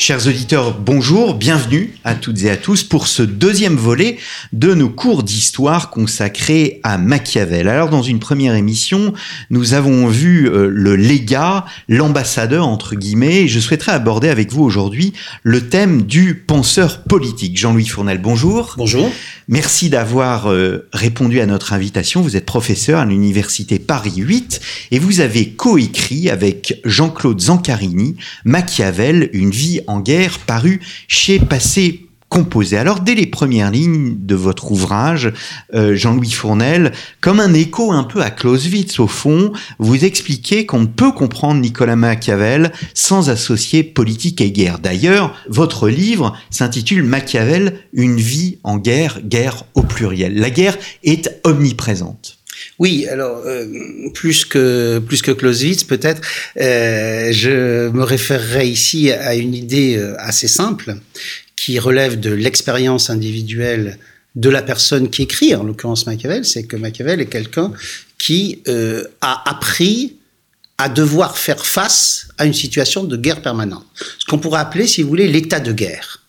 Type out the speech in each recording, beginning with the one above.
Chers auditeurs, bonjour, bienvenue à toutes et à tous pour ce deuxième volet de nos cours d'histoire consacrés à Machiavel. Alors dans une première émission, nous avons vu euh, le légat, l'ambassadeur entre guillemets, et je souhaiterais aborder avec vous aujourd'hui le thème du penseur politique. Jean-Louis Fournel, bonjour. Bonjour. Merci d'avoir euh, répondu à notre invitation. Vous êtes professeur à l'université Paris 8 et vous avez coécrit avec Jean-Claude Zancarini Machiavel, une vie en guerre, paru chez Passé composé. Alors dès les premières lignes de votre ouvrage, euh, Jean-Louis Fournel, comme un écho un peu à Clausewitz au fond, vous expliquez qu'on ne peut comprendre Nicolas Machiavel sans associer politique et guerre. D'ailleurs, votre livre s'intitule Machiavel, une vie en guerre, guerre au pluriel. La guerre est omniprésente. Oui, alors euh, plus que plus que Clausewitz, peut-être, euh, je me référerai ici à une idée euh, assez simple qui relève de l'expérience individuelle de la personne qui écrit, en l'occurrence Machiavel, c'est que Machiavel est quelqu'un qui euh, a appris à devoir faire face à une situation de guerre permanente. Ce qu'on pourrait appeler, si vous voulez, l'état de guerre.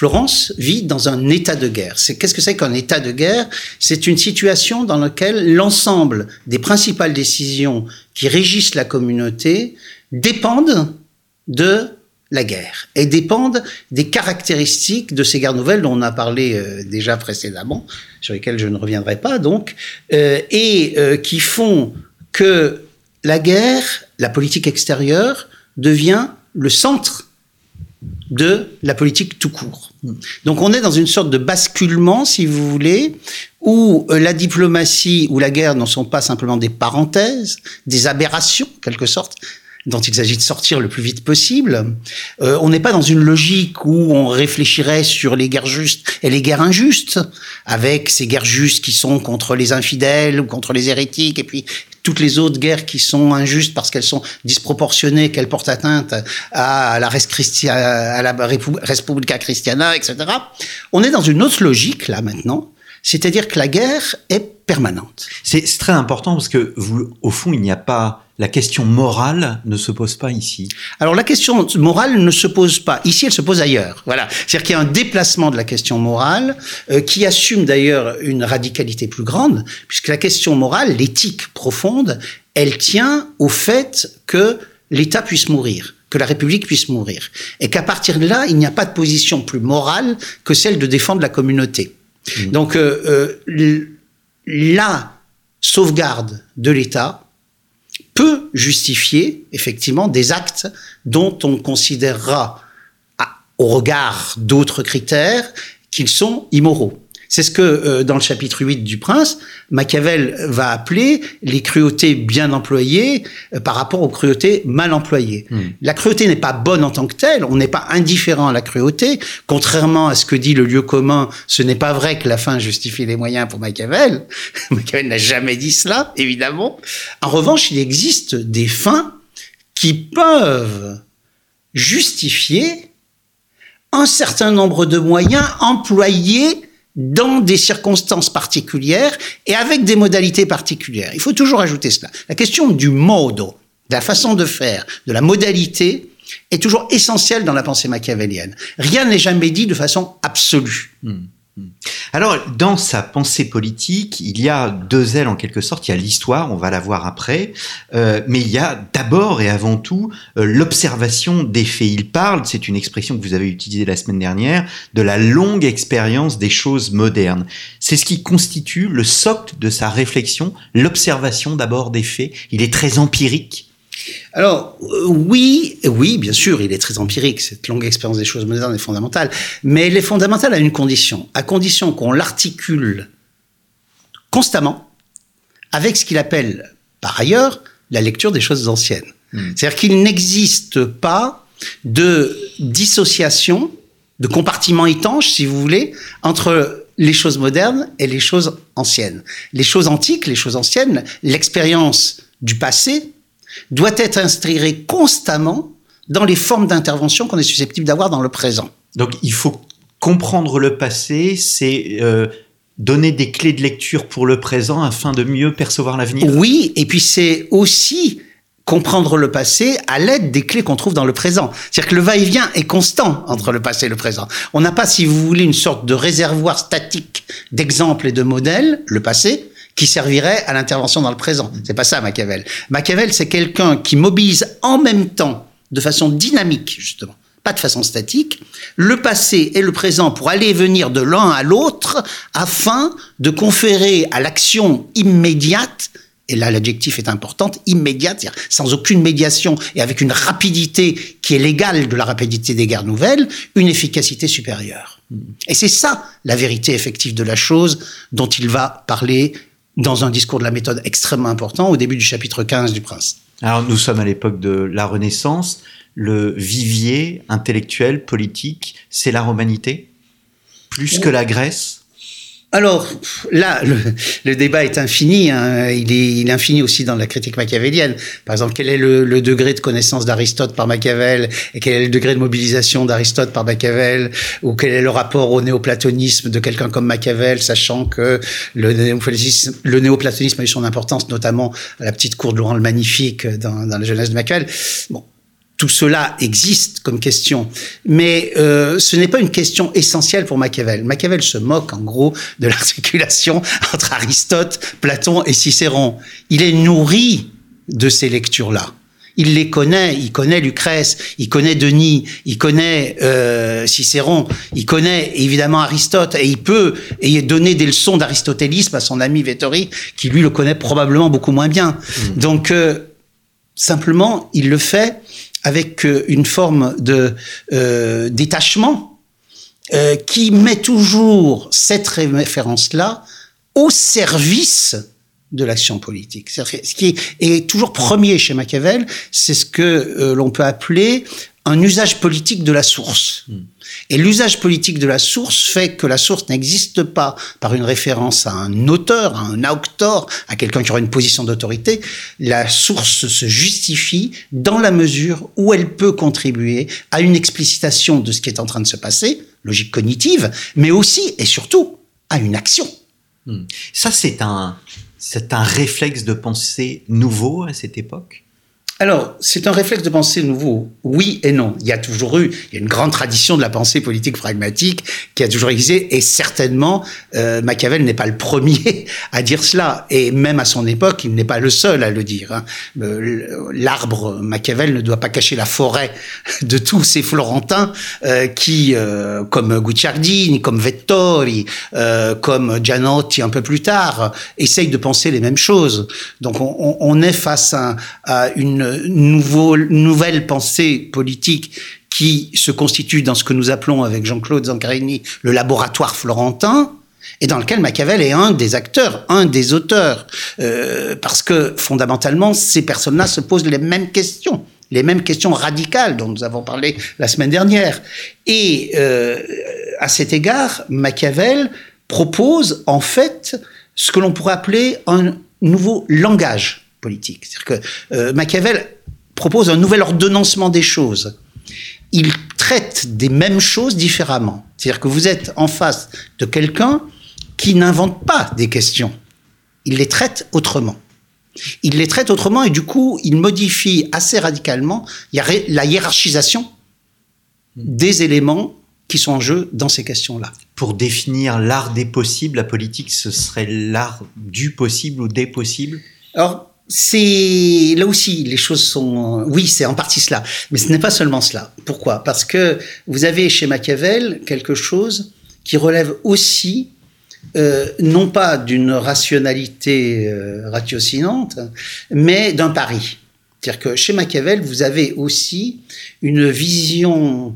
Florence vit dans un état de guerre. C'est qu'est-ce que c'est qu'un état de guerre? C'est une situation dans laquelle l'ensemble des principales décisions qui régissent la communauté dépendent de la guerre et dépendent des caractéristiques de ces guerres nouvelles dont on a parlé euh, déjà précédemment, sur lesquelles je ne reviendrai pas donc, euh, et euh, qui font que la guerre, la politique extérieure, devient le centre de la politique tout court. Donc on est dans une sorte de basculement, si vous voulez, où euh, la diplomatie ou la guerre ne sont pas simplement des parenthèses, des aberrations, en quelque sorte, dont il s'agit de sortir le plus vite possible. Euh, on n'est pas dans une logique où on réfléchirait sur les guerres justes et les guerres injustes, avec ces guerres justes qui sont contre les infidèles ou contre les hérétiques, et puis toutes les autres guerres qui sont injustes parce qu'elles sont disproportionnées, qu'elles portent atteinte à la res Respublica Christiana, etc. On est dans une autre logique là maintenant, c'est-à-dire que la guerre est permanente. C'est très important parce que vous, au fond, il n'y a pas la question morale ne se pose pas ici. Alors la question morale ne se pose pas ici, elle se pose ailleurs. Voilà, c'est-à-dire qu'il y a un déplacement de la question morale euh, qui assume d'ailleurs une radicalité plus grande, puisque la question morale, l'éthique profonde, elle tient au fait que l'État puisse mourir que la République puisse mourir. Et qu'à partir de là, il n'y a pas de position plus morale que celle de défendre la communauté. Mmh. Donc, euh, euh, la sauvegarde de l'État peut justifier effectivement des actes dont on considérera, au regard d'autres critères, qu'ils sont immoraux. C'est ce que, euh, dans le chapitre 8 du Prince, Machiavel va appeler les cruautés bien employées euh, par rapport aux cruautés mal employées. Hmm. La cruauté n'est pas bonne en tant que telle, on n'est pas indifférent à la cruauté. Contrairement à ce que dit le lieu commun, ce n'est pas vrai que la fin justifie les moyens pour Machiavel. Machiavel n'a jamais dit cela, évidemment. En revanche, il existe des fins qui peuvent justifier un certain nombre de moyens employés dans des circonstances particulières et avec des modalités particulières. Il faut toujours ajouter cela. La question du modo, de la façon de faire, de la modalité, est toujours essentielle dans la pensée machiavélienne. Rien n'est jamais dit de façon absolue. Hmm. Alors, dans sa pensée politique, il y a deux ailes en quelque sorte. Il y a l'histoire, on va la voir après, euh, mais il y a d'abord et avant tout euh, l'observation des faits. Il parle, c'est une expression que vous avez utilisée la semaine dernière, de la longue expérience des choses modernes. C'est ce qui constitue le socle de sa réflexion, l'observation d'abord des faits. Il est très empirique alors euh, oui, oui, bien sûr, il est très empirique. Cette longue expérience des choses modernes est fondamentale, mais elle est fondamentale à une condition, à condition qu'on l'articule constamment avec ce qu'il appelle par ailleurs la lecture des choses anciennes. Hmm. C'est-à-dire qu'il n'existe pas de dissociation, de compartiment étanche, si vous voulez, entre les choses modernes et les choses anciennes. Les choses antiques, les choses anciennes, l'expérience du passé doit être inspiré constamment dans les formes d'intervention qu'on est susceptible d'avoir dans le présent. Donc il faut comprendre le passé, c'est euh, donner des clés de lecture pour le présent afin de mieux percevoir l'avenir. Oui, et puis c'est aussi comprendre le passé à l'aide des clés qu'on trouve dans le présent. C'est-à-dire que le va-et-vient est constant entre le passé et le présent. On n'a pas, si vous voulez, une sorte de réservoir statique d'exemples et de modèles, le passé, qui servirait à l'intervention dans le présent. C'est pas ça, Machiavel. Machiavel, c'est quelqu'un qui mobilise en même temps, de façon dynamique, justement, pas de façon statique, le passé et le présent pour aller et venir de l'un à l'autre afin de conférer à l'action immédiate et là l'adjectif est important, immédiate, sans aucune médiation et avec une rapidité qui est l'égale de la rapidité des guerres nouvelles, une efficacité supérieure. Et c'est ça la vérité effective de la chose dont il va parler dans un discours de la méthode extrêmement important au début du chapitre 15 du Prince. Alors nous sommes à l'époque de la Renaissance, le vivier intellectuel, politique, c'est la romanité? Plus que la Grèce? Alors là, le, débat est infini. Hein. Il, est, il, infini aussi dans la critique machiavélienne. Par exemple, quel est le, degré de connaissance d'Aristote par Machiavel et quel est le degré de mobilisation d'Aristote par Machiavel ou quel est le rapport au néoplatonisme de quelqu'un comme Machiavel, sachant que le le néoplatonisme a eu son importance, notamment à la petite cour de Laurent le Magnifique dans, dans la jeunesse de Machiavel? Bon, tout cela existe comme question, mais euh, ce n'est pas une question essentielle pour Machiavel. Machiavel se moque en gros de l'articulation entre Aristote, Platon et Cicéron. Il est nourri de ces lectures-là. Il les connaît, il connaît Lucrèce, il connaît Denis, il connaît euh, Cicéron, il connaît évidemment Aristote, et il peut et donner des leçons d'aristotélisme à son ami Vettori, qui lui le connaît probablement beaucoup moins bien. Mmh. Donc euh, simplement, il le fait avec euh, une forme de euh, détachement euh, qui met toujours cette référence-là au service de l'action politique. Ce qui est, toujours premier chez Machiavel, c'est ce que l'on peut appeler un usage politique de la source. Hmm. Et l'usage politique de la source fait que la source n'existe pas par une référence à un auteur, à un auctor, à quelqu'un qui aura une position d'autorité. La source se justifie dans la mesure où elle peut contribuer à une explicitation de ce qui est en train de se passer, logique cognitive, mais aussi et surtout à une action. Hmm. Ça, c'est un, c'est un réflexe de pensée nouveau à cette époque? Alors, c'est un réflexe de pensée nouveau. Oui et non. Il y a toujours eu, il y a une grande tradition de la pensée politique pragmatique qui a toujours existé, et certainement, euh, Machiavel n'est pas le premier à dire cela, et même à son époque, il n'est pas le seul à le dire. Hein. L'arbre Machiavel ne doit pas cacher la forêt de tous ces Florentins euh, qui, euh, comme Guicciardini, comme Vettori, euh, comme Gianotti un peu plus tard, essayent de penser les mêmes choses. Donc, on, est face à une nouveau, nouvelle pensée politique qui se constitue dans ce que nous appelons avec Jean-Claude Zancarini le laboratoire florentin, et dans lequel Machiavel est un des acteurs, un des auteurs, euh, parce que fondamentalement, ces personnes-là se posent les mêmes questions, les mêmes questions radicales dont nous avons parlé la semaine dernière. Et euh, à cet égard, Machiavel propose en fait ce que l'on pourrait appeler un nouveau langage politique. C'est-à-dire que euh, Machiavel propose un nouvel ordonnancement des choses. Il traite des mêmes choses différemment. C'est-à-dire que vous êtes en face de quelqu'un qui n'invente pas des questions. Il les traite autrement. Il les traite autrement et du coup, il modifie assez radicalement la hiérarchisation des éléments qui sont en jeu dans ces questions-là. Pour définir l'art des possibles, la politique, ce serait l'art du possible ou des possibles? Alors, c'est là aussi les choses sont oui c'est en partie cela. Mais ce n'est pas seulement cela. Pourquoi? Parce que vous avez chez Machiavel quelque chose qui relève aussi euh, non pas d'une rationalité euh, ratiocinante mais d'un pari. C'est-à-dire que chez Machiavel vous avez aussi une vision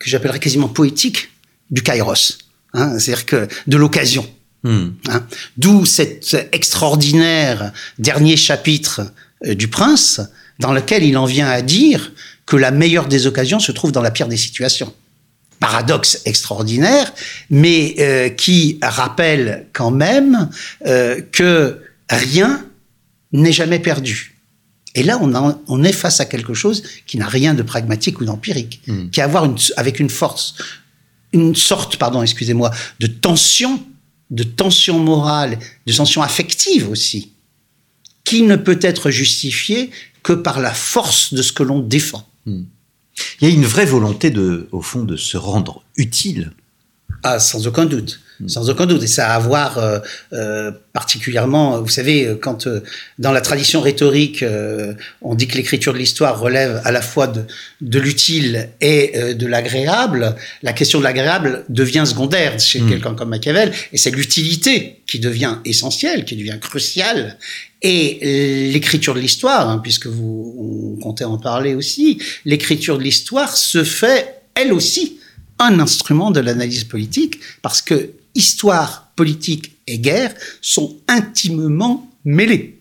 que j'appellerais quasiment poétique du kairos hein, c'est-à-dire que de l'occasion Hmm. Hein. D'où cet extraordinaire dernier chapitre euh, du Prince, dans lequel il en vient à dire que la meilleure des occasions se trouve dans la pire des situations. Paradoxe extraordinaire, mais euh, qui rappelle quand même euh, que rien n'est jamais perdu. Et là, on, on est face à quelque chose qui n'a rien de pragmatique ou d'empirique, mmh. qui a à voir une, avec une force, une sorte, pardon, excusez-moi, de tension, de tension morale, de tension affective aussi, qui ne peut être justifiée que par la force de ce que l'on défend. Hmm. Il y a une vraie volonté, de, au fond, de se rendre utile. Ah, sans aucun doute. Sans aucun doute. Et ça a à voir euh, euh, particulièrement, vous savez, quand euh, dans la tradition rhétorique, on dit que l'écriture de l'histoire relève à la fois de, de l'utile et de l'agréable, la question de l'agréable devient secondaire chez hmm. quelqu'un comme Machiavel, et c'est l'utilité qui devient essentielle, qui devient cruciale. Et l'écriture de l'histoire, hein, puisque vous comptez en parler aussi, l'écriture de l'histoire se fait, elle aussi, un instrument de l'analyse politique, parce que histoire, politique et guerre sont intimement mêlés.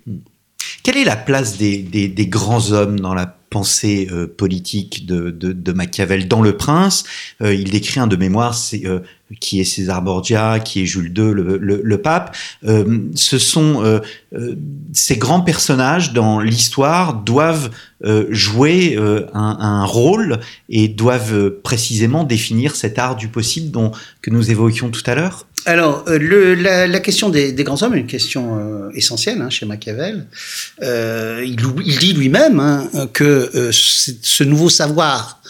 Quelle est la place des, grands hommes dans la pensée euh, politique de, Machiavel? Dans Le Prince euh, Il décrit un de mémoire euh, qui est César Borgia, qui est Jules II, le, pape. ce sont ces grands personnages dans l'histoire doivent jouer un, rôle et doivent précisément définir cet art du possible dont que nous évoquions tout à l'heure. Alors, euh, la, question des, grands hommes est une question euh, essentielle hein, chez Machiavel. Euh, il, dit lui-même hein, que euh, ce nouveau savoir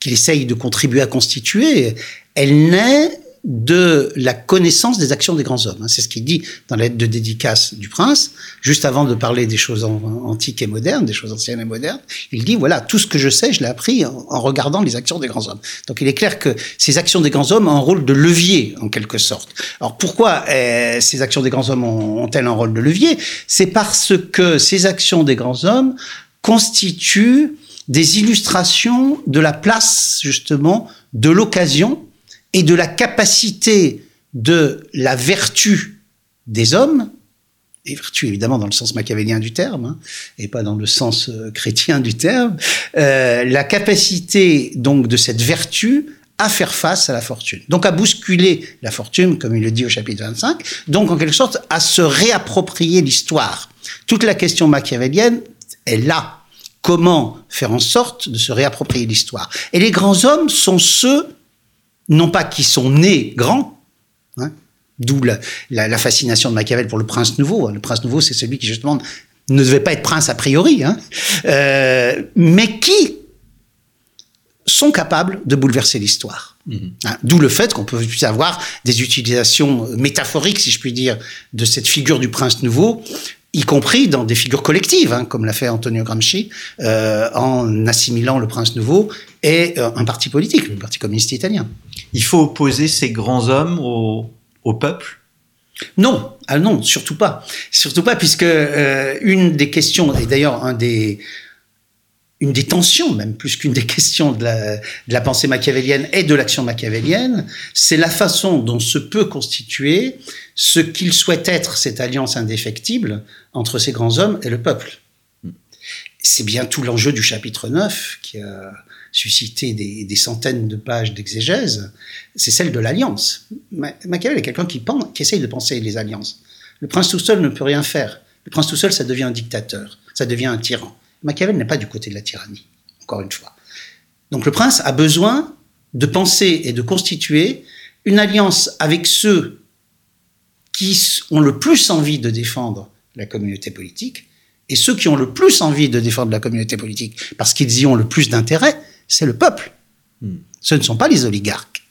qu'il essaye de contribuer à constituer, elle naît de la connaissance des actions des grands hommes. Hein. C'est ce qu'il dit dans la lettre de dédicace du prince, juste avant de parler des choses antiques et modernes, des choses anciennes et modernes. Il dit, voilà, tout ce que je sais, je l'ai appris en, regardant les actions des grands hommes. Donc il est clair que ces actions des grands hommes ont un rôle de levier, en quelque sorte. Alors pourquoi euh, ces actions des grands hommes ont-elles un rôle de levier? C'est parce que ces actions des grands hommes constituent des illustrations de la place, justement, de l'occasion et de la capacité de la vertu des hommes, et vertu évidemment dans le sens machiavélien du terme, hein, et pas dans le sens euh, chrétien du terme, euh, la capacité donc de cette vertu à faire face à la fortune. Donc à bousculer la fortune, comme il le dit au chapitre 25, donc en quelque sorte à se réapproprier l'histoire. Toute la question machiavélienne est là. Comment faire en sorte de se réapproprier l'histoire? Et les grands hommes sont ceux non pas qui sont nés grands, hein, d'où la, fascination de Machiavel pour le prince nouveau. Le prince nouveau, c'est celui qui justement ne devait pas être prince a priori, hein, euh, mais qui sont capables de bouleverser l'histoire. Mm-hmm. Hein, d'où le fait qu'on peut avoir des utilisations métaphoriques, si je puis dire, de cette figure du prince nouveau y compris dans des figures collectives, hein, comme l'a fait Antonio Gramsci, euh, en assimilant le prince nouveau et euh, un parti politique, le Parti communiste italien. Il faut opposer ces grands hommes au, au peuple? Non, ah non, surtout pas, surtout pas, puisque euh, une des questions, et d'ailleurs un des, une des tensions, même plus qu'une des questions de la, de la pensée machiavélienne et de l'action machiavélienne, c'est la façon dont se peut constituer ce qu'il souhaite être cette alliance indéfectible entre ces grands hommes et le peuple. C'est bien tout l'enjeu du chapitre 9 qui a suscité des, centaines de pages d'exégèse, c'est celle de l'alliance. Machiavel est quelqu'un qui, qui essaye de penser les alliances. Le prince tout seul ne peut rien faire. Le prince tout seul, ça devient un dictateur, ça devient un tyran. Machiavel n'est pas du côté de la tyrannie, encore une fois. Donc le prince a besoin de penser et de constituer une alliance avec ceux qui ont le plus envie de défendre la communauté politique, et ceux qui ont le plus envie de défendre la communauté politique, parce qu'ils y ont le plus d'intérêt, c'est le peuple. Hmm. Ce ne sont pas les oligarques.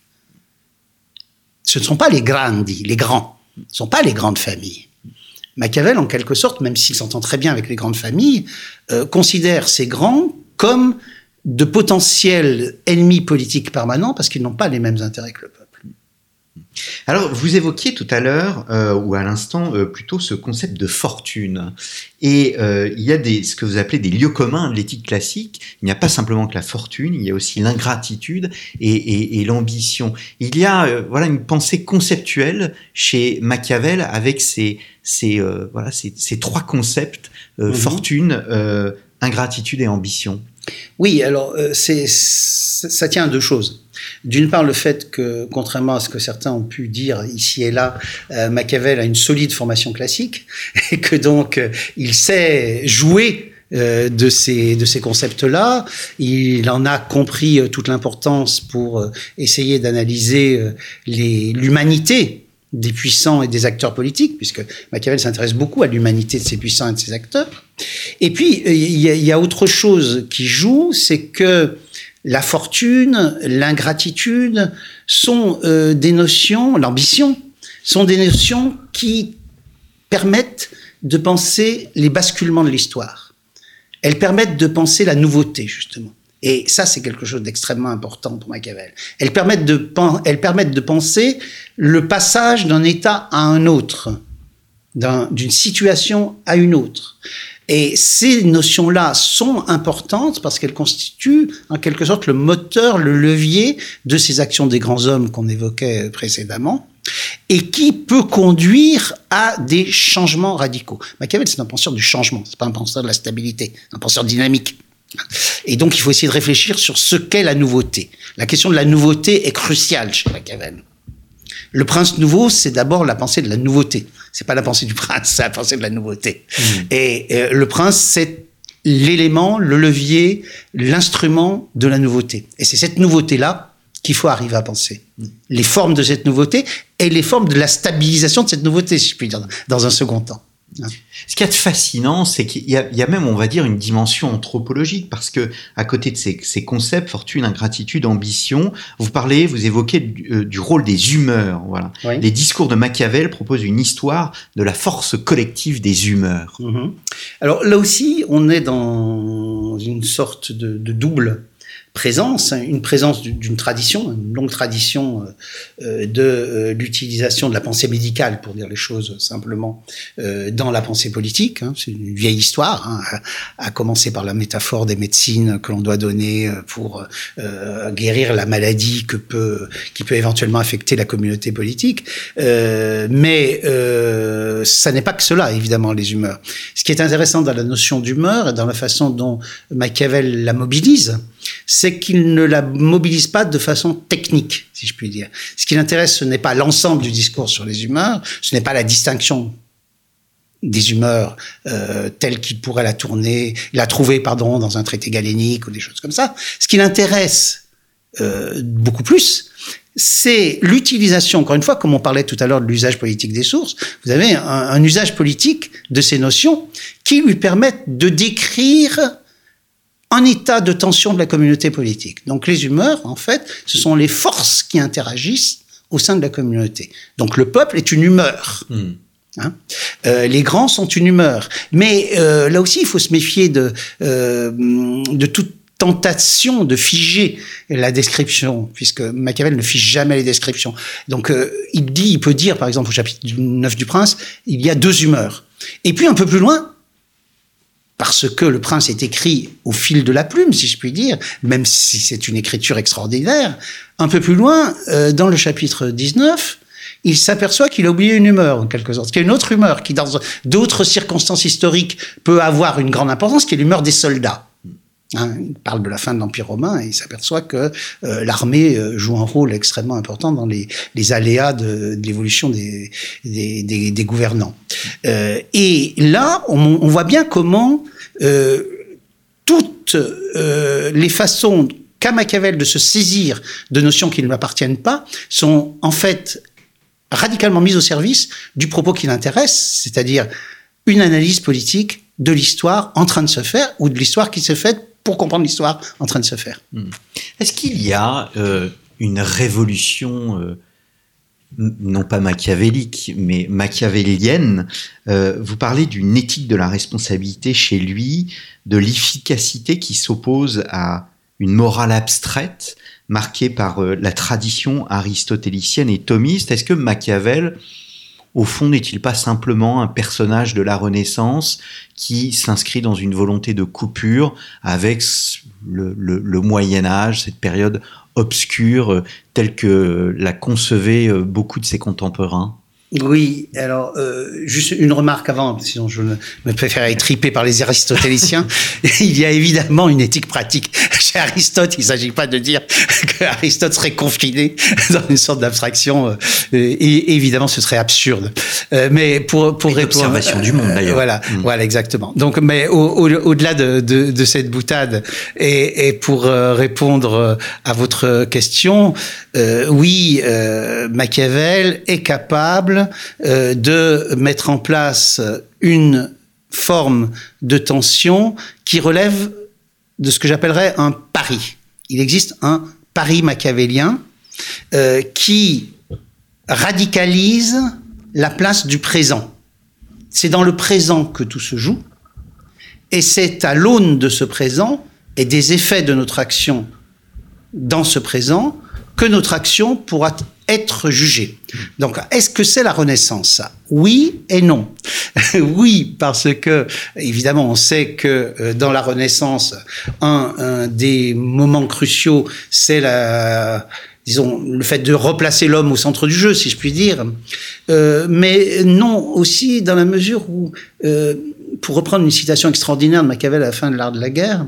Ce ne sont pas les grandi, les grands. Ce ne sont pas les grandes familles. Machiavel, en quelque sorte, même s'il s'entend très bien avec les grandes familles, euh, considère ces grands comme de potentiels ennemis politiques permanents parce qu'ils n'ont pas les mêmes intérêts que le peuple. Alors, vous évoquiez tout à l'heure, euh, ou à l'instant, euh, plutôt ce concept de fortune. Et euh, il y a des, ce que vous appelez des lieux communs de l'éthique classique. Il n'y a pas simplement que la fortune, il y a aussi l'ingratitude et, et, et l'ambition. Il y a voilà une pensée conceptuelle chez Machiavel avec ces, ces, voilà, ces, ces, trois concepts, -hmm. fortune, ingratitude et ambition. Oui, alors c'est, ça tient à deux choses. D'une part, le fait que, contrairement à ce que certains ont pu dire ici et là, euh, Machiavel a une solide formation classique et que donc euh, il sait jouer euh, de ces de ces concepts-là. Il en a compris euh, toute l'importance pour euh, essayer d'analyser euh, l'humanité des puissants et des acteurs politiques, puisque Machiavel s'intéresse beaucoup à l'humanité de ces puissants et de ces acteurs. Et puis euh, il y, a, autre chose qui joue, c'est que la fortune, l'ingratitude sont euh, des notions, l'ambition, sont des notions qui permettent de penser les basculements de l'histoire. Elles permettent de penser la nouveauté, justement. Et ça, c'est quelque chose d'extrêmement important pour Machiavel. Elles permettent de, penser le passage d'un état à un autre, d'un- d'une situation à une autre. Et ces notions-là sont importantes parce qu'elles constituent en quelque sorte le moteur, le levier de ces actions des grands hommes qu'on évoquait précédemment et qui peut conduire à des changements radicaux. Machiavel, c'est un penseur du changement, c'est pas un penseur de la stabilité, un penseur dynamique. Et donc, il faut essayer de réfléchir sur ce qu'est la nouveauté. La question de la nouveauté est cruciale chez Machiavel. Le prince nouveau, c'est d'abord la pensée de la nouveauté. C'est pas la pensée du prince, c'est la pensée de la nouveauté. Et euh, le prince, c'est l'élément, le levier, l'instrument de la nouveauté. Et c'est cette nouveauté-là qu'il faut arriver à penser. Les formes de cette nouveauté et les formes de la stabilisation de cette nouveauté, si je puis dire, dans un second temps. Ce qui est fascinant, c'est qu'il y, a- il y a même, on va dire, une dimension anthropologique, parce que à côté de ces, ces concepts, fortune, ingratitude, ambition, vous parlez, vous évoquez du, euh, du rôle des humeurs. Voilà. Oui. Les discours de Machiavel proposent une histoire de la force collective des humeurs. Mhm. Alors là aussi, on est dans une sorte de, de double présence, hein, une présence du- d'une tradition, une longue tradition euh, euh, de euh, l'utilisation de la pensée médicale, pour dire les choses simplement, dans la pensée politique. hein. C'est une vieille histoire, hein, à, commencer par la métaphore des médecines que l'on doit donner pour guérir la maladie que peut, qui peut éventuellement affecter la communauté politique. Mais ça n'est pas que cela, évidemment, les humeurs. Ce qui est intéressant dans la notion d'humeur et dans la façon dont Machiavel la mobilise, c'est qu'il ne la mobilise pas de façon technique, si je puis dire. Ce qui l'intéresse, ce n'est pas l'ensemble du discours sur les humeurs, ce n'est pas la distinction des humeurs euh, telle qu'il pourrait la tourner, la trouver, pardon, dans un traité galénique ou des choses comme ça. Ce qui l'intéresse euh, beaucoup plus, c'est l'utilisation, encore une fois, comme on parlait tout à l'heure de l'usage politique des sources, vous avez un, un usage politique de ces notions qui lui permettent de décrire un état de tension de la communauté politique. Donc les humeurs, en fait, ce sont les forces qui interagissent au sein de la communauté. Donc le peuple est une humeur. Hein euh, les grands sont une humeur. Mais euh, là aussi, il faut se méfier de, euh, de toute tentation de figer la description, puisque Machiavel ne fige jamais les descriptions. Donc il dit, il peut dire, par exemple au chapitre 9 du Prince, il y a deux humeurs. Et puis un peu plus loin, parce que le prince est écrit au fil de la plume, si je puis dire, même si c'est une écriture extraordinaire, un peu plus loin, euh, dans le chapitre 19, il s'aperçoit qu'il a oublié une humeur, en quelque sorte. Qu'il y a une autre humeur qui, dans d'autres circonstances historiques, peut avoir une grande importance, qui est l'humeur des soldats. Hein, il parle de la fin de l'Empire romain et il s'aperçoit que euh, l'armée euh, joue un rôle extrêmement important dans les, aléas de, l'évolution des, gouvernants. Euh, et là, on, voit bien comment toutes les façons qu'a Machiavel de se saisir de notions qui ne lui appartiennent pas sont en fait radicalement mises au service du propos qui l'intéresse, c'est-à-dire une analyse politique de l'histoire en train de se faire ou de l'histoire qui se fait pour comprendre l'histoire en train de se faire. Est-ce qu'il y a euh, une révolution, euh, non pas machiavélique, mais machiavélienne euh, Vous parlez d'une éthique de la responsabilité chez lui, de l'efficacité qui s'oppose à une morale abstraite marquée par la tradition aristotélicienne et thomiste. Est-ce que Machiavel au fond, n'est-il pas simplement un personnage de la Renaissance qui s'inscrit dans une volonté de coupure avec le, le, le Moyen Âge, cette période obscure euh, telle que la concevaient euh, beaucoup de ses contemporains? Oui, alors euh, juste une remarque avant, sinon je me préfère être tripé par les aristotéliciens. Il y a évidemment une éthique pratique chez Aristote, il ne s'agit pas de dire que Aristote serait confiné dans une sorte d'abstraction. Euh, et évidemment, ce serait absurde. Euh, mais pour pour répondre, observation du monde d'ailleurs. Voilà, mm. voilà exactement. Donc, mais au-delà de, de, de, cette boutade et, et pour répondre à votre question, oui, Machiavel est capable de mettre en place une forme de tension qui relève de ce que j'appellerais un pari. Il existe un pari machiavélien euh, qui radicalise la place du présent. C'est dans le présent que tout se joue, et c'est à l'aune de ce présent et des effets de notre action dans ce présent que notre action pourra être jugée. Donc, est-ce que c'est la Renaissance? Oui et non. oui, parce que, évidemment, on sait que euh, dans la Renaissance, un, des moments cruciaux, c'est la disons, le fait de replacer l'homme au centre du jeu, si je puis dire. Euh, mais non aussi dans la mesure où euh, pour reprendre une citation extraordinaire de Machiavel à la fin de l'art de la guerre,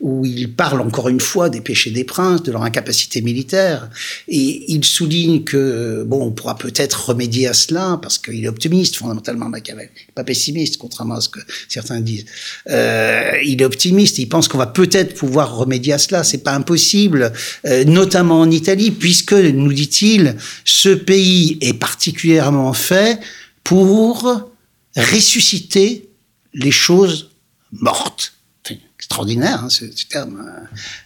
où il parle encore une fois des péchés des princes, de leur incapacité militaire, et il souligne que, bon, on pourra peut-être remédier à cela, parce qu'il est optimiste, fondamentalement, Machiavel. pas pessimiste, contrairement à ce que certains disent. Euh, il est optimiste, il pense qu'on va peut-être pouvoir remédier à cela, c'est pas impossible, euh, notamment en Italie, puisque, nous dit-il, ce pays est particulièrement fait pour ressusciter les choses mortes. extraordinaire, hein, ce, terme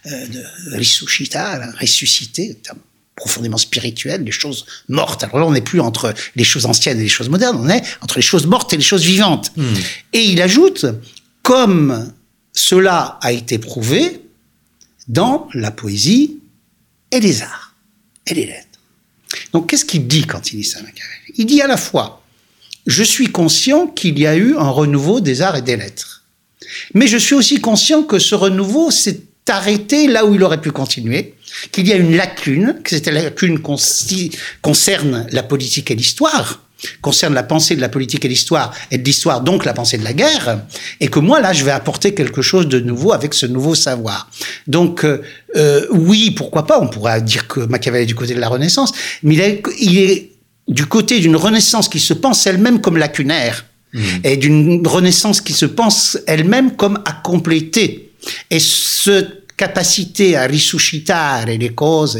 euh, euh, de resuscita, ressusciter, terme profondément spirituel, les choses mortes. Alors là, on n'est plus entre les choses anciennes et les choses modernes, on est entre les choses mortes et les choses vivantes. Hmm. Et il ajoute, comme cela a été prouvé dans la poésie et les arts et les lettres. Donc, qu'est-ce qu'il dit quand il dit ça, Il dit à la fois je suis conscient qu'il y a eu un renouveau des arts et des lettres. Mais je suis aussi conscient que ce renouveau s'est arrêté là où il aurait pu continuer, qu'il y a une lacune, que cette lacune concerne la politique et l'histoire, concerne la pensée de la politique et l'histoire, et de l'histoire donc la pensée de la guerre, et que moi là je vais apporter quelque chose de nouveau avec ce nouveau savoir. Donc euh, euh oui, pourquoi pas, on pourrait dire que Machiavel est du côté de la Renaissance, mais il est, il est du côté d'une renaissance qui se pense elle-même comme lacunaire mmh. et d'une renaissance qui se pense elle-même comme à compléter. Et cette capacité à risuscitare les causes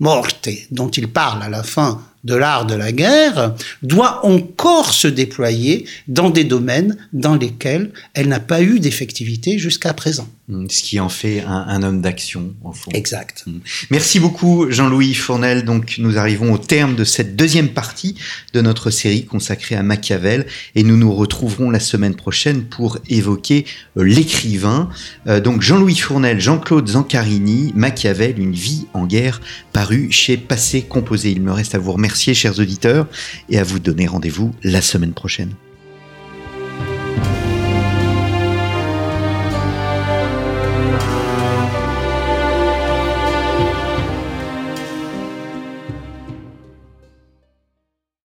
mortes dont il parle à la fin de l'art de la guerre doit encore se déployer dans des domaines dans lesquels elle n'a pas eu d'effectivité jusqu'à présent. Mm, ce qui en fait un, homme d'action, en fond. Exact. Mm. Merci beaucoup, Jean-Louis Fournel. Donc, nous arrivons au terme de cette deuxième partie de notre série consacrée à Machiavel et nous nous retrouverons la semaine prochaine pour évoquer euh, l'écrivain. Euh, donc, Jean-Louis Fournel, Jean-Claude Zancarini, Machiavel, une vie en guerre, paru chez Passé Composé. Il me reste à vous remercier, chers auditeurs, et à vous donner rendez-vous la semaine prochaine.